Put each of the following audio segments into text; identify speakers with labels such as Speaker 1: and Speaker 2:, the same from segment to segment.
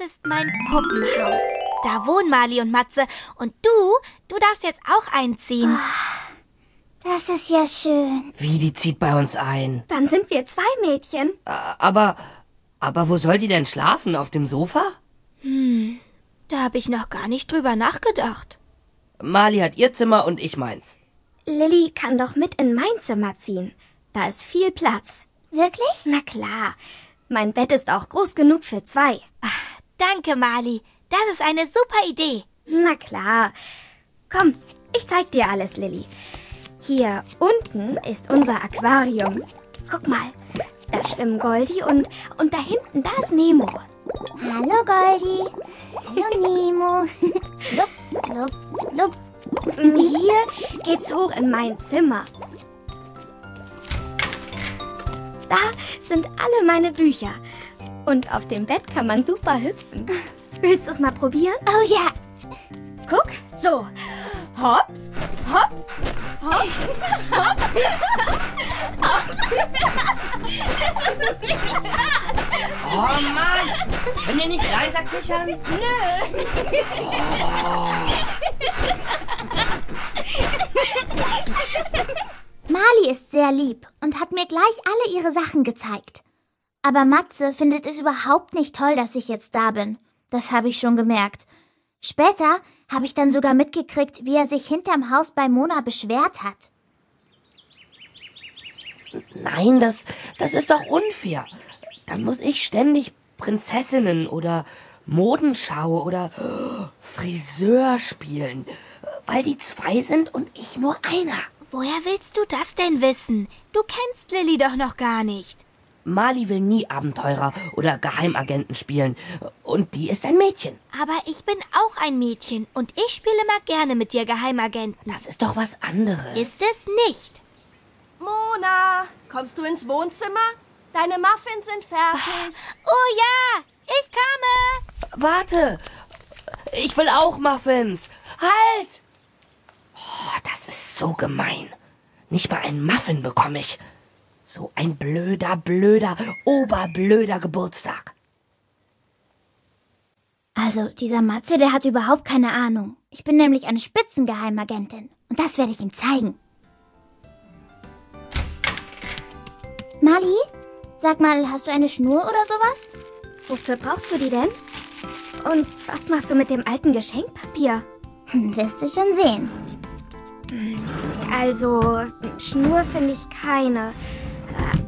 Speaker 1: Das ist mein Puppenhaus. Da wohnen Mali und Matze. Und du, du darfst jetzt auch einziehen.
Speaker 2: Das ist ja schön.
Speaker 3: Wie, die zieht bei uns ein.
Speaker 4: Dann sind wir zwei Mädchen.
Speaker 3: Aber, aber wo soll die denn schlafen? Auf dem Sofa?
Speaker 1: Da habe ich noch gar nicht drüber nachgedacht.
Speaker 3: Mali hat ihr Zimmer und ich meins.
Speaker 4: Lilly kann doch mit in mein Zimmer ziehen. Da ist viel Platz.
Speaker 2: Wirklich?
Speaker 4: Na klar. Mein Bett ist auch groß genug für zwei.
Speaker 1: Danke, Mali. Das ist eine super Idee.
Speaker 4: Na klar. Komm, ich zeig dir alles, Lilly. Hier unten ist unser Aquarium. Guck mal, da schwimmen Goldie und, und da hinten, da ist Nemo.
Speaker 2: Hallo, Goldi. Hallo, Nemo. Lup, lup, lup.
Speaker 4: Hier geht's hoch in mein Zimmer. Da sind alle meine Bücher. Und auf dem Bett kann man super hüpfen. Willst du's mal probieren?
Speaker 2: Oh ja.
Speaker 4: Guck, so. Hopp, hopp, hopp, hopp.
Speaker 3: Oh Mann! Können ihr nicht leiser kichern?
Speaker 2: Mali ist sehr lieb und hat mir gleich alle ihre Sachen gezeigt. Aber Matze findet es überhaupt nicht toll, dass ich jetzt da bin. Das habe ich schon gemerkt. Später habe ich dann sogar mitgekriegt, wie er sich hinterm Haus bei Mona beschwert hat.
Speaker 3: Nein, das, das ist doch unfair. Dann muss ich ständig Prinzessinnen oder Modenschau oder oh, Friseur spielen, weil die zwei sind und ich nur einer.
Speaker 1: Woher willst du das denn wissen? Du kennst Lilly doch noch gar nicht.
Speaker 3: Mali will nie Abenteurer oder Geheimagenten spielen und die ist ein Mädchen.
Speaker 1: Aber ich bin auch ein Mädchen und ich spiele mal gerne mit dir Geheimagenten.
Speaker 3: Das ist doch was anderes.
Speaker 1: Ist es nicht.
Speaker 5: Mona, kommst du ins Wohnzimmer? Deine Muffins sind fertig.
Speaker 1: Oh ja, ich komme.
Speaker 3: Warte! Ich will auch Muffins! Halt! Oh, das ist so gemein. Nicht mal einen Muffin bekomme ich. So ein blöder, blöder, oberblöder Geburtstag.
Speaker 2: Also, dieser Matze, der hat überhaupt keine Ahnung. Ich bin nämlich eine Spitzengeheimagенtin. Und das werde ich ihm zeigen. Mali, sag mal, hast du eine Schnur oder sowas?
Speaker 4: Wofür brauchst du die denn? Und was machst du mit dem alten Geschenkpapier?
Speaker 2: Hm, wirst du schon sehen.
Speaker 4: Also, Schnur finde ich keine.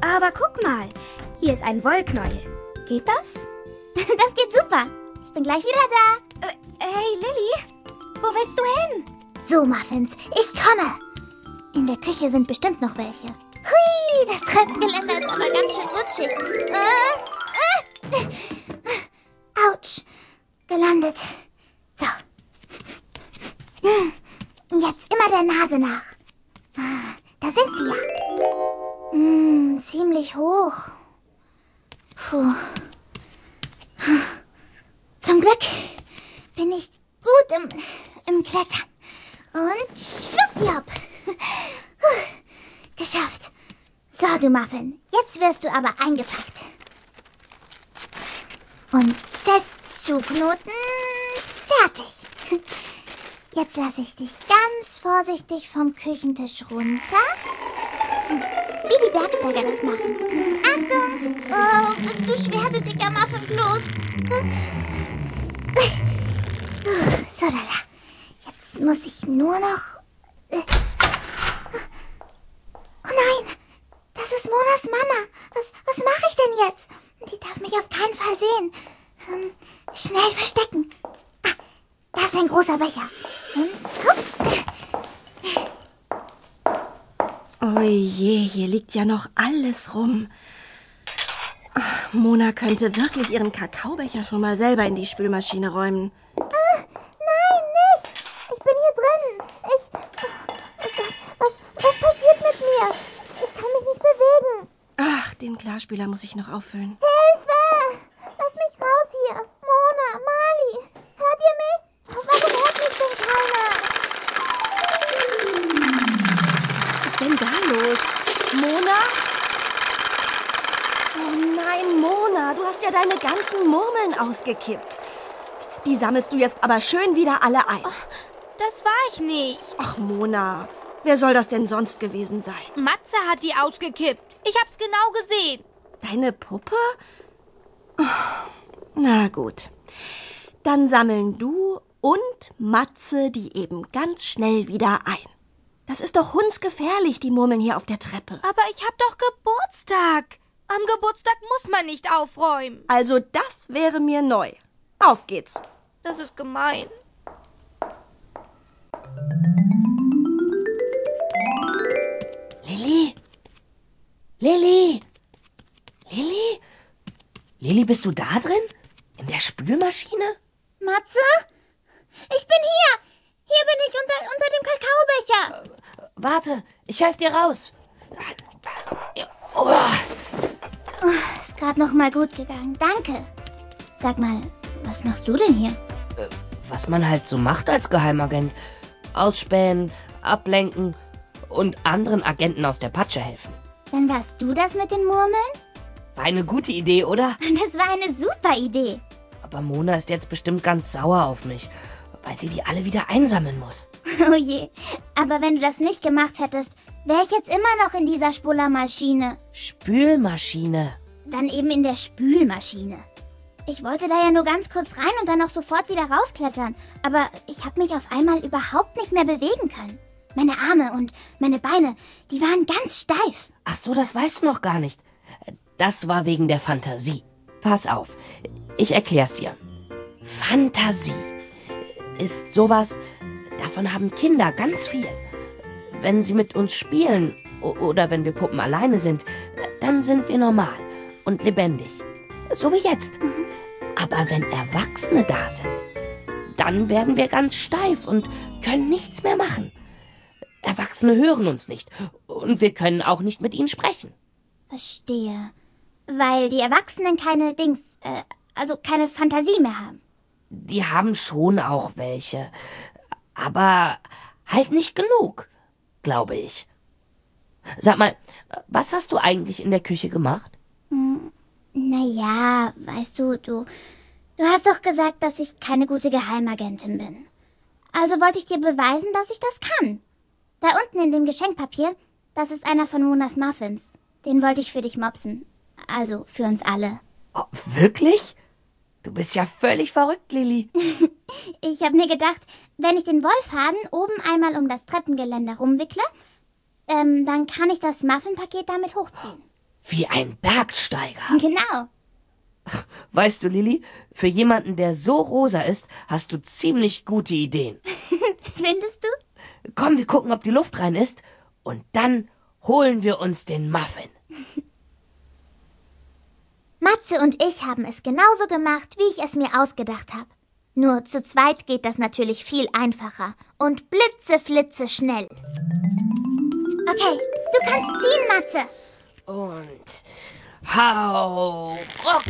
Speaker 4: Aber guck mal, hier ist ein Wollknäuel. Geht das?
Speaker 2: Das geht super. Ich bin gleich wieder da.
Speaker 4: Äh, hey, Lilly, wo willst du hin?
Speaker 2: So, Muffins, ich komme. In der Küche sind bestimmt noch welche. Hui, das Treppengeländer ist aber ganz schön rutschig. Äh, äh, Autsch, gelandet. So. Hm, Jetzt immer der Nase nach. Ah, Da sind sie ja. Hm, ziemlich hoch. Puh. Zum Glück bin ich gut im, im Klettern. Und schwuppdiwupp. Geschafft. So, du Muffin, jetzt wirst du aber eingepackt. Und fest zuknoten. Fertig. Jetzt lasse ich dich ganz vorsichtig vom Küchentisch runter. Wie die Bergsteiger das machen. Achtung! Oh, bist du schwer, du dicker Muffinkloß. So, da. Jetzt muss ich nur noch... äh, Oh nein! Das ist Monas Mama. Was, was mache ich denn jetzt? Die darf mich auf keinen Fall sehen. Ähm, schnell verstecken. Ah, da ist ein großer Becher. Hm, ups.
Speaker 5: Oh je, hier liegt ja noch alles rum. Ach, Mona könnte wirklich ihren Kakaobecher schon mal selber in die Spülmaschine räumen.
Speaker 2: Nein, nicht! Ich bin hier drin. Ich. Was, was passiert mit mir? Ich kann mich nicht bewegen.
Speaker 5: Ach, den Klarspüler muss ich noch auffüllen.
Speaker 2: Hilfe!
Speaker 5: Murmeln ausgekippt. Die sammelst du jetzt aber schön wieder alle ein.
Speaker 1: Das war ich nicht.
Speaker 5: Ach, Mona, wer soll das denn sonst gewesen sein?
Speaker 1: Matze hat die ausgekippt. Ich hab's genau gesehen.
Speaker 5: Deine Puppe? Ach, Na gut. Dann sammeln du und Matze die eben ganz schnell wieder ein. Das ist doch hundsgefährlich, die Murmeln hier auf der Treppe.
Speaker 1: Aber ich hab doch Geburtstag. Am Geburtstag muss man nicht aufräumen.
Speaker 5: Also das wäre mir neu. Auf geht's.
Speaker 1: Das ist gemein.
Speaker 3: Lilly? Lilly? Lilly? Lilly, bist du da drin? In der Spülmaschine?
Speaker 2: Matze? Ich bin hier. Hier bin ich unter, unter dem Kakaobecher.
Speaker 3: Warte, ich helfe dir raus. Oh,
Speaker 2: Ist gerade noch mal gut gegangen. Danke. Sag mal, was machst du denn hier?
Speaker 3: was man halt so macht als Geheimagent. Ausspähen, ablenken und anderen Agenten aus der Patsche helfen.
Speaker 2: Dann warst du das mit den Murmeln?
Speaker 3: War eine gute Idee, oder?
Speaker 2: Das war eine super Idee.
Speaker 3: Aber Mona ist jetzt bestimmt ganz sauer auf mich, weil sie die alle wieder einsammeln muss.
Speaker 2: Oh je. Aber wenn du das nicht gemacht hättest, wäre ich jetzt immer noch in dieser Spullermaschine.
Speaker 3: Spülmaschine.
Speaker 2: Dann eben in der Spülmaschine. Ich wollte da ja nur ganz kurz rein und dann auch sofort wieder rausklettern. Aber ich habe mich auf einmal überhaupt nicht mehr bewegen können. Meine Arme und meine Beine, die waren ganz steif.
Speaker 3: Ach so, das weißt du noch gar nicht. Das war wegen der Fantasie. Pass auf, ich erklär's dir. Fantasie ist sowas, davon haben Kinder ganz viel. Wenn sie mit uns spielen oder wenn wir Puppen alleine sind, dann sind wir normal und lebendig. So wie jetzt. Aber wenn Erwachsene da sind, dann werden wir ganz steif und können nichts mehr machen. Erwachsene hören uns nicht und wir können auch nicht mit ihnen sprechen.
Speaker 2: Verstehe. Weil die Erwachsenen keine Dings, äh, also keine Fantasie mehr haben.
Speaker 3: Die haben schon auch welche. Aber halt nicht genug, glaube ich. Sag mal, was hast du eigentlich in der Küche gemacht?
Speaker 2: Naja, weißt du, du, du hast doch gesagt, dass ich keine gute Geheimagentin bin. Also wollte ich dir beweisen, dass ich das kann. Da unten in dem Geschenkpapier, das ist einer von Monas Muffins. Den wollte ich für dich mopsen. Also für uns alle.
Speaker 3: Oh, wirklich? Du bist ja völlig verrückt, Lilly.
Speaker 2: Ich habe mir gedacht, wenn ich den Wollfaden oben einmal um das Treppengeländer rumwickle, ähm, dann kann ich das Muffinpaket damit hochziehen.
Speaker 3: Wie ein Bergsteiger.
Speaker 2: Genau.
Speaker 3: Weißt du, Lilly, für jemanden, der so rosa ist, hast du ziemlich gute Ideen.
Speaker 2: Findest du?
Speaker 3: Komm, wir gucken, ob die Luft rein ist. Und dann holen wir uns den Muffin.
Speaker 2: Matze und ich haben es genauso gemacht, wie ich es mir ausgedacht habe. Nur zu zweit geht das natürlich viel einfacher und blitzeflitze schnell. Okay, du kannst ziehen, Matze.
Speaker 3: Und hau Rock.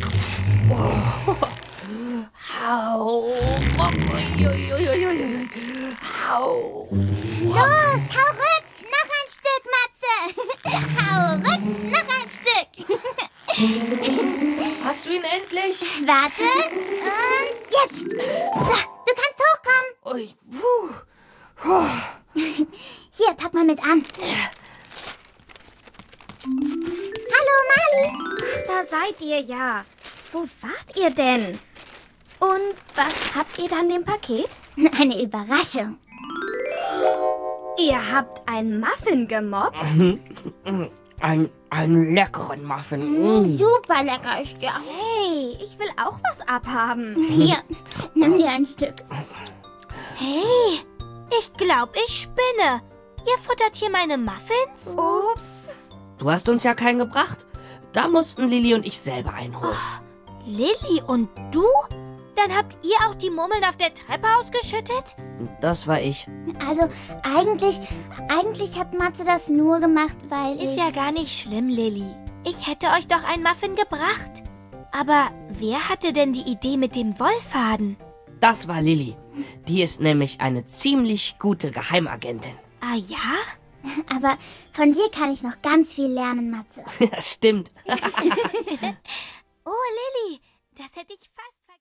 Speaker 3: Oh. Hau Rock. Uiuiuiui. Hau.
Speaker 2: Los, hau rück, noch ein Stück, Matze. hau rück, noch ein Stück.
Speaker 3: Hast du ihn endlich?
Speaker 2: Warte, und jetzt. So, du kannst hochkommen.
Speaker 3: Ui, puh.
Speaker 2: Hier, pack mal mit an. Hallo,
Speaker 4: da seid ihr ja. Wo wart ihr denn? Und was habt ihr dann dem Paket?
Speaker 2: Eine Überraschung.
Speaker 4: Ihr habt ein Muffin gemobst?
Speaker 3: Ein, einen leckeren Muffin. Mm.
Speaker 2: Super lecker ist der.
Speaker 4: Hey, ich will auch was abhaben.
Speaker 2: Hier, nimm dir ein Stück.
Speaker 1: Hey, ich glaube, ich spinne. Ihr futtert hier meine Muffins?
Speaker 4: Ups.
Speaker 3: Du hast uns ja keinen gebracht. Da mussten Lilly und ich selber einholen.
Speaker 1: Lilly und du? Dann habt ihr auch die Murmeln auf der Treppe ausgeschüttet?
Speaker 3: Das war ich.
Speaker 2: Also, eigentlich, eigentlich hat Matze das nur gemacht, weil
Speaker 1: Ist
Speaker 2: ich...
Speaker 1: ja gar nicht schlimm, Lilly. Ich hätte euch doch ein Muffin gebracht. Aber wer hatte denn die Idee mit dem Wollfaden?
Speaker 3: Das war Lilly. Die ist nämlich eine ziemlich gute Geheimagentin.
Speaker 1: Ah ja?
Speaker 2: Aber von dir kann ich noch ganz viel lernen, Matze.
Speaker 3: Stimmt.
Speaker 1: Oh, Lilly, das hätte ich fast